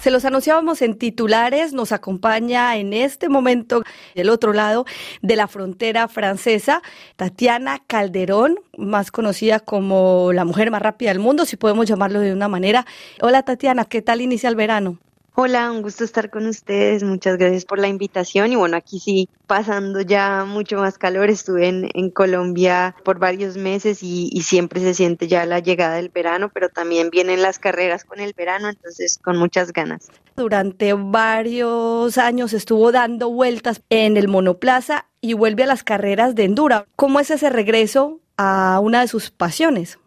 Se los anunciábamos en titulares, nos acompaña en este momento del otro lado de la frontera francesa Tatiana Calderón, más conocida como la mujer más rápida del mundo, si podemos llamarlo de una manera. Hola Tatiana, ¿qué tal inicia el verano? Hola, un gusto estar con ustedes. Muchas gracias por la invitación. Y bueno, aquí sí, pasando ya mucho más calor. Estuve en, Colombia por varios meses y, y, siempre se siente ya la llegada del verano, pero también vienen las carreras con el verano, entonces con muchas ganas. Durante varios años estuvo dando vueltas en el monoplaza y vuelve a las carreras de endura. ¿Cómo es ese regreso a una de sus pasiones?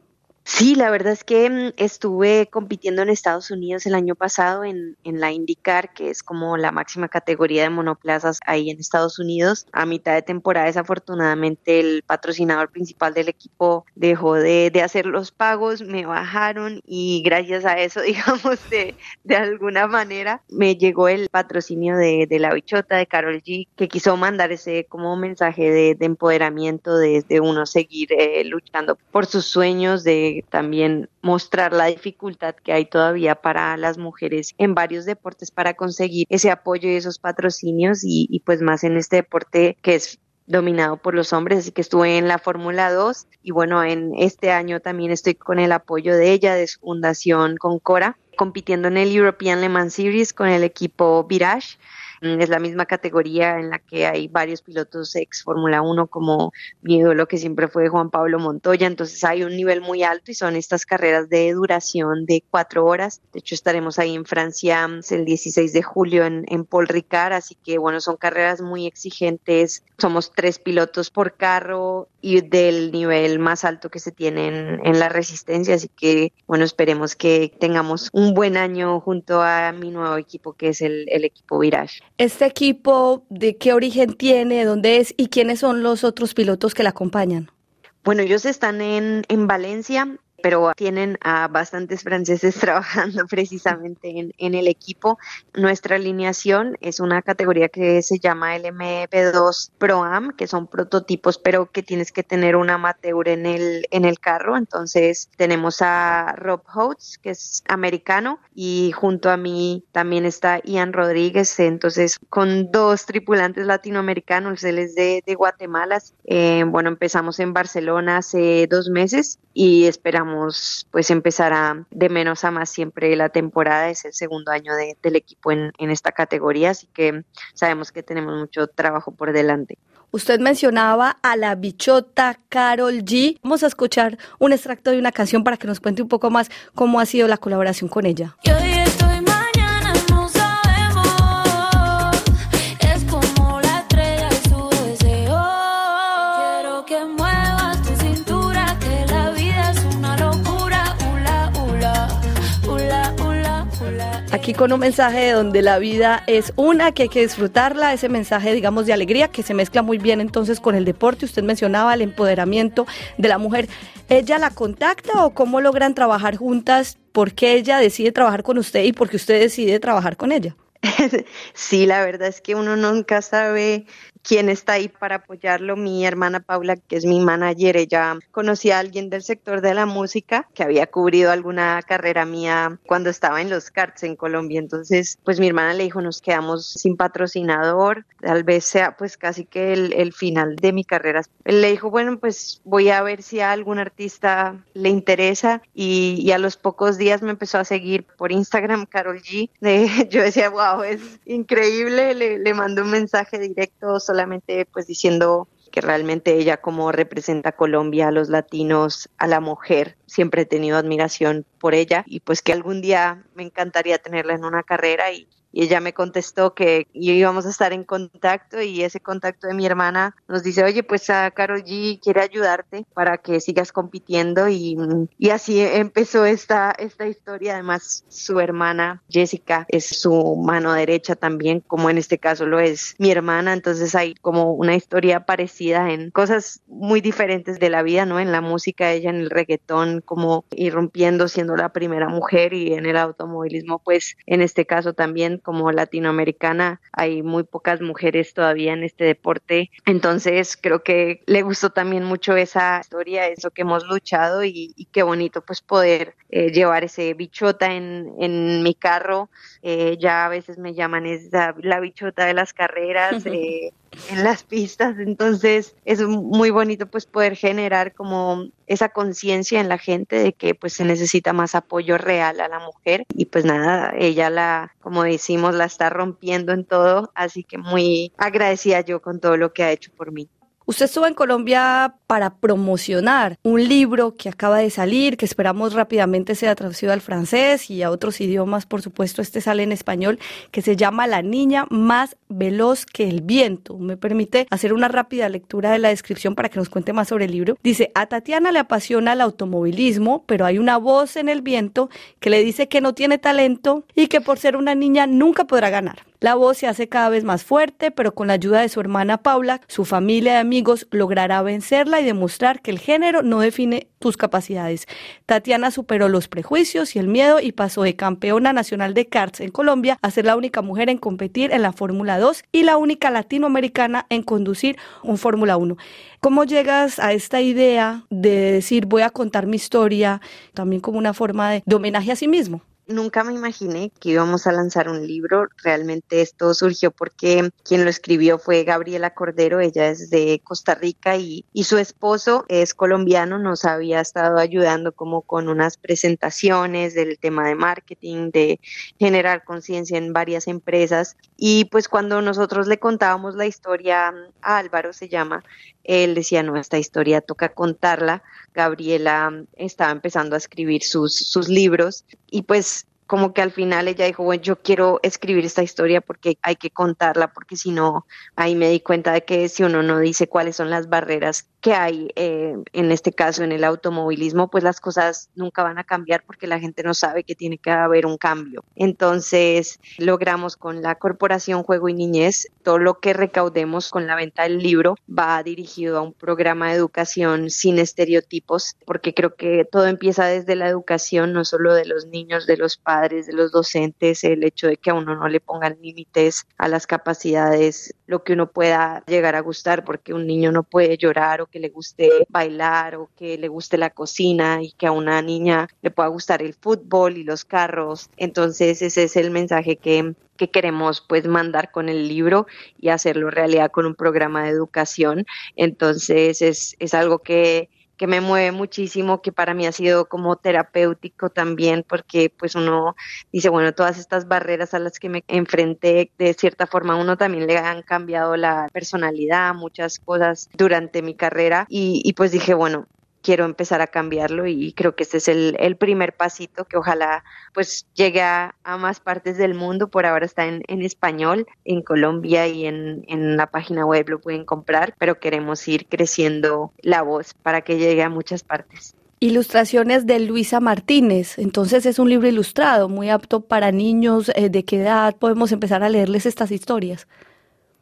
Sí, la verdad es que mm, estuve compitiendo en Estados Unidos el año pasado en, la IndyCar, que es como la máxima categoría de monoplazas ahí en Estados Unidos. A mitad de temporada, desafortunadamente, el patrocinador principal del equipo dejó de, hacer los pagos, me bajaron y gracias a eso, digamos, de, de alguna manera, me llegó el patrocinio de, la bichota de Carol G, que quiso mandar ese como mensaje de, empoderamiento, de, uno seguir eh, luchando por sus sueños, de también mostrar la dificultad que hay todavía para las mujeres en varios deportes para conseguir ese apoyo y esos patrocinios y, pues más en este deporte que es dominado por los hombres, así que estuve en la Fórmula 2 y bueno, en este año también estoy con el apoyo de ella, de su fundación Concora, compitiendo en el European Le Mans Series con el equipo Virage es la misma categoría en la que hay varios pilotos ex Fórmula 1 como mi ídolo que siempre fue Juan Pablo Montoya, entonces hay un nivel muy alto y son estas carreras de duración de cuatro horas. De hecho estaremos ahí en Francia mm, el 16 de julio en, en Paul Ricard, así que bueno, son carreras muy exigentes. Somos tres pilotos por carro y del nivel más alto que se tiene en, en la resistencia, así que bueno, esperemos que tengamos un buen año junto a mi nuevo equipo que es el, el equipo Virage. ¿Este equipo de qué origen tiene, dónde es y quiénes son los otros pilotos que la acompañan? Bueno, ellos están en, en Valencia, pero tienen a bastantes franceses trabajando precisamente en, en, el equipo. Nuestra alineación es una categoría que se llama LMP2 Pro Am, que son prototipos, pero que tienes que tener un amateur en el, en el carro. Entonces tenemos a Rob Holtz, que es americano, y junto a mí también está Ian Rodríguez. Entonces, con dos tripulantes latinoamericanos, él es de, de Guatemala. Eh, bueno, empezamos en Barcelona hace dos meses y esperamos pues empezar a de menos a más siempre la temporada, es el segundo año del equipo en, en esta categoría, así que sabemos que tenemos mucho trabajo por delante. Usted mencionaba a la bichota Carol G. Vamos a escuchar un extracto de una canción para que nos cuente un poco más cómo ha sido la colaboración con ella. Aquí con un mensaje donde la vida es una, que hay que disfrutarla, ese mensaje, digamos, de alegría que se mezcla muy bien entonces con el deporte. Usted mencionaba el empoderamiento de la mujer. ¿Ella la contacta o cómo logran trabajar juntas? ¿Por qué ella decide trabajar con usted y por qué usted decide trabajar con ella? Sí, la verdad es que uno nunca sabe quién está ahí para apoyarlo. Mi hermana Paula, que es mi manager, ella conocía a alguien del sector de la música que había cubrido alguna carrera mía cuando estaba en los karts en Colombia. Entonces, pues mi hermana le dijo, nos quedamos sin patrocinador, tal vez sea pues casi que el, final de mi carrera. Él le dijo, bueno, pues voy a ver si a algún artista le interesa y, a los pocos días me empezó a seguir por Instagram Carol G. yo decía, wow, es increíble, le, le un mensaje directo solamente pues diciendo que realmente ella como representa a Colombia, a los latinos, a la mujer, siempre he tenido admiración por ella y pues que algún día me encantaría tenerla en una carrera y, y ella me contestó que íbamos a estar en contacto y ese contacto de mi hermana nos dice, oye, pues a Carol G quiere ayudarte para que sigas compitiendo y, y así empezó esta, esta historia. Además, su hermana Jessica es su mano derecha también, como en este caso lo es mi hermana, entonces hay como una historia parecida en cosas muy diferentes de la vida, ¿no? En la música, ella en el reggaetón, como irrumpiendo siendo la primera mujer y en el automovilismo, pues en este caso también como latinoamericana hay muy pocas mujeres todavía en este deporte, entonces creo que le gustó también mucho esa historia, eso que hemos luchado y, qué bonito pues poder eh, llevar ese bichota en, en mi carro, eh, ya a veces me llaman la bichota de las carreras. Eh, en las pistas. Entonces es muy bonito pues poder generar como esa conciencia en la gente de que pues se necesita más apoyo real a la mujer y pues nada, ella la, como decimos, la está rompiendo en todo, así que muy agradecida yo con todo lo que ha hecho por mí. Usted estuvo en Colombia para promocionar un libro que acaba de salir, que esperamos rápidamente sea traducido al francés y a otros idiomas, por supuesto, este sale en español, que se llama La niña más veloz que el viento. Me permite hacer una rápida lectura de la descripción para que nos cuente más sobre el libro. Dice, a Tatiana le apasiona el automovilismo, pero hay una voz en el viento que le dice que no tiene talento y que por ser una niña nunca podrá ganar. La voz se hace cada vez más fuerte, pero con la ayuda de su hermana Paula, su familia y amigos logrará vencerla y demostrar que el género no define tus capacidades. Tatiana superó los prejuicios y el miedo y pasó de campeona nacional de karts en Colombia a ser la única mujer en competir en la Fórmula 2 y la única latinoamericana en conducir un Fórmula 1. ¿Cómo llegas a esta idea de decir voy a contar mi historia también como una forma de, de homenaje a sí mismo? Nunca me imaginé que íbamos a lanzar un libro. Realmente esto surgió porque quien lo escribió fue Gabriela Cordero. Ella es de Costa Rica y, su esposo es colombiano. Nos había estado ayudando como con unas presentaciones del tema de marketing, de generar conciencia en varias empresas. Y pues cuando nosotros le contábamos la historia a Álvaro, se llama, él decía, no, esta historia toca contarla. Gabriela estaba empezando a escribir sus, sus libros y pues como que al final ella dijo, bueno, yo quiero escribir esta historia porque hay que contarla, porque si no, ahí me di cuenta de que si uno no dice cuáles son las barreras que hay, eh, en este caso en el automovilismo, pues las cosas nunca van a cambiar porque la gente no sabe que tiene que haber un cambio. Entonces, logramos con la Corporación Juego y Niñez, todo lo que recaudemos con la venta del libro va dirigido a un programa de educación sin estereotipos, porque creo que todo empieza desde la educación, no solo de los niños, de los padres, de los docentes, el hecho de que a uno no le pongan límites a las capacidades, lo que uno pueda llegar a gustar, porque un niño no puede llorar o que le guste bailar o que le guste la cocina y que a una niña le pueda gustar el fútbol y los carros. Entonces ese es el mensaje que, que queremos pues mandar con el libro y hacerlo realidad con un programa de educación. Entonces es, es algo que que me mueve muchísimo, que para mí ha sido como terapéutico también, porque pues uno dice, bueno, todas estas barreras a las que me enfrenté, de cierta forma uno también le han cambiado la personalidad, muchas cosas durante mi carrera. Y, y pues dije, bueno, quiero empezar a cambiarlo y creo que este es el, primer pasito que ojalá pues llegue a, más partes del mundo. Por ahora está en, español, en Colombia y en, en, la página web lo pueden comprar, pero queremos ir creciendo la voz para que llegue a muchas partes. Ilustraciones de Luisa Martínez. Entonces es un libro ilustrado, muy apto para niños. Eh, ¿De qué edad podemos empezar a leerles estas historias?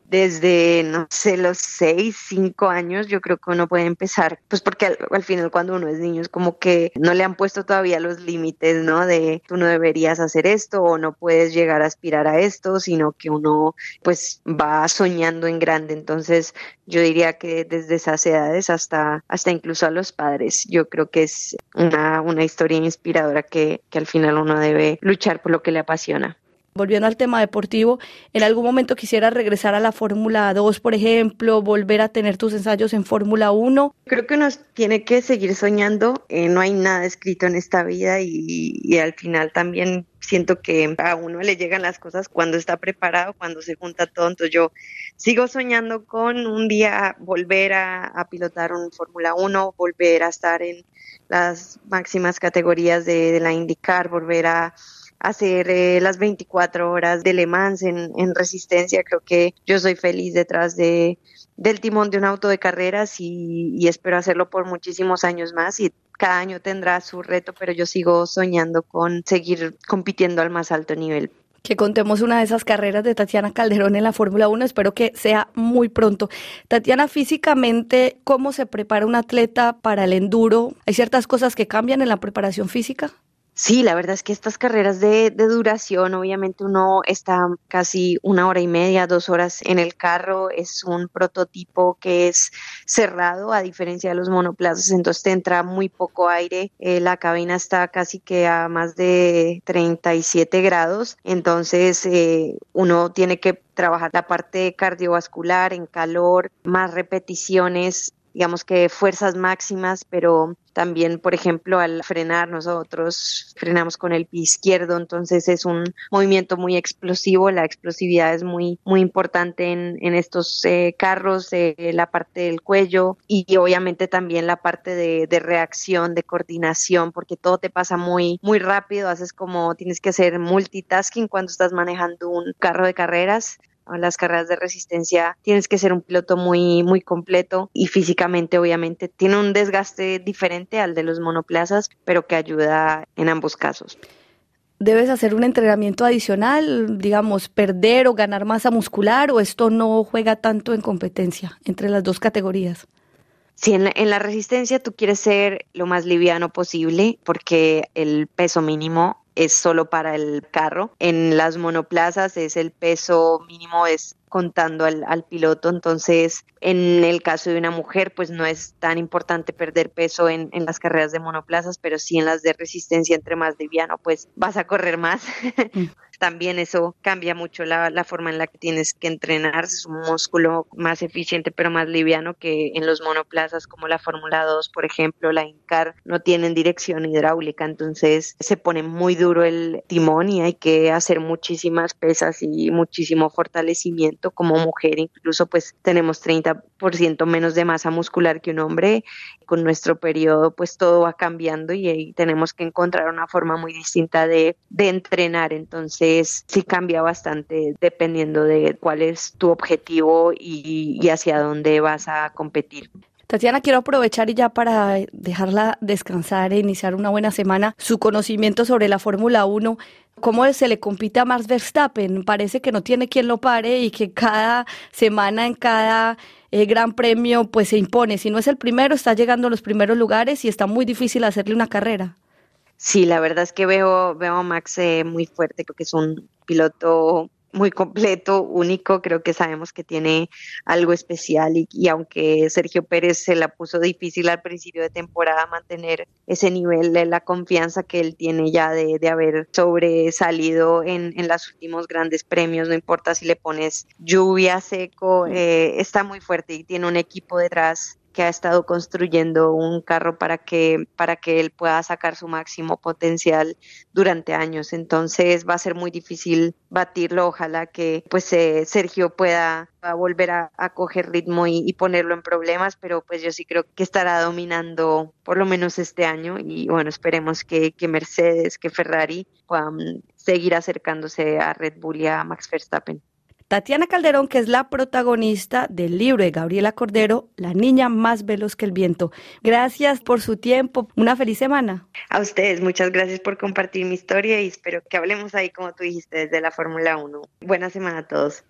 Desde, no sé, los seis, cinco años, yo creo que uno puede empezar, pues porque al, final cuando uno es niño es como que no le han puesto todavía los límites, ¿no? De tú no deberías hacer esto o no puedes llegar a aspirar a esto, sino que uno pues va soñando en grande. Entonces yo diría que desde esas edades hasta, hasta incluso a los padres, yo creo que es una, una historia inspiradora que, que al final uno debe luchar por lo que le apasiona volviendo al tema deportivo, en algún momento quisiera regresar a la Fórmula 2, por ejemplo, volver a tener tus ensayos en Fórmula 1? Creo que uno tiene que seguir soñando, eh, no hay nada escrito en esta vida y, y al final también siento que a uno le llegan las cosas cuando está preparado, cuando se junta todo. Entonces yo sigo soñando con un día volver a, pilotar un Fórmula 1, volver a estar en las máximas categorías de, de la IndyCar, volver a hacer eh, las 24 horas de Le Mans en, resistencia. Creo que yo soy feliz detrás de, del timón de un auto de carreras y, espero hacerlo por muchísimos años más y cada año tendrá su reto, pero yo sigo soñando con seguir compitiendo al más alto nivel. Que contemos una de esas carreras de Tatiana Calderón en la Fórmula 1, espero que sea muy pronto. Tatiana, físicamente, ¿cómo se prepara un atleta para el enduro? ¿Hay ciertas cosas que cambian en la preparación física? Sí, la verdad es que estas carreras de, duración, obviamente uno está casi una hora y media, dos horas en el carro, es un prototipo que es cerrado a diferencia de los monoplazas, entonces te entra muy poco aire, eh, la cabina está casi que a más de 37 grados, entonces eh, uno tiene que trabajar la parte cardiovascular en calor, más repeticiones digamos que fuerzas máximas, pero también, por ejemplo, al frenar nosotros frenamos con el pie izquierdo, entonces es un movimiento muy explosivo, la explosividad es muy, muy importante en, en estos eh, carros, eh, la parte del cuello y, obviamente también la parte de, de, reacción, de coordinación, porque todo te pasa muy, muy rápido, haces como tienes que hacer multitasking cuando estás manejando un carro de carreras las carreras de resistencia tienes que ser un piloto muy, muy completo y físicamente obviamente tiene un desgaste diferente al de los monoplazas, pero que ayuda en ambos casos. ¿Debes hacer un entrenamiento adicional, digamos, perder o ganar masa muscular o esto no juega tanto en competencia entre las dos categorías? Sí, en la, en la resistencia tú quieres ser lo más liviano posible porque el peso mínimo es solo para el carro. En las monoplazas es el peso mínimo es contando al, al, piloto. Entonces, en el caso de una mujer, pues no es tan importante perder peso en, en, las carreras de monoplazas, pero sí en las de resistencia entre más liviano, pues vas a correr más. Mm. También eso cambia mucho la, la, forma en la que tienes que entrenar. Es un músculo más eficiente, pero más liviano que en los monoplazas como la Fórmula 2, por ejemplo, la INCAR, no tienen dirección hidráulica, entonces se pone muy duro el timón y hay que hacer muchísimas pesas y muchísimo fortalecimiento como mujer, incluso pues tenemos 30% menos de masa muscular que un hombre, con nuestro periodo pues todo va cambiando y tenemos que encontrar una forma muy distinta de, de entrenar, entonces sí cambia bastante dependiendo de cuál es tu objetivo y, y hacia dónde vas a competir. Tatiana, quiero aprovechar y ya para dejarla descansar e iniciar una buena semana, su conocimiento sobre la Fórmula 1. ¿Cómo se le compite a Max Verstappen? Parece que no tiene quien lo pare y que cada semana en cada eh, gran premio pues se impone. Si no es el primero, está llegando a los primeros lugares y está muy difícil hacerle una carrera. Sí, la verdad es que veo, veo a Max eh, muy fuerte, creo que es un piloto muy completo, único, creo que sabemos que tiene algo especial y, aunque Sergio Pérez se la puso difícil al principio de temporada mantener ese nivel de la confianza que él tiene ya de, de haber sobresalido en, en los últimos grandes premios, no importa si le pones lluvia, seco, eh, está muy fuerte y tiene un equipo detrás que ha estado construyendo un carro para que, para que él pueda sacar su máximo potencial durante años. Entonces va a ser muy difícil batirlo. Ojalá que pues eh, Sergio pueda, volver a, coger ritmo y, ponerlo en problemas, pero pues yo sí creo que estará dominando por lo menos este año y bueno, esperemos que, que Mercedes, que Ferrari puedan seguir acercándose a Red Bull y a Max Verstappen. Tatiana Calderón, que es la protagonista del libro de Gabriela Cordero, La niña más veloz que el viento. Gracias por su tiempo. Una feliz semana. A ustedes, muchas gracias por compartir mi historia y espero que hablemos ahí, como tú dijiste, desde la Fórmula 1. Buena semana a todos.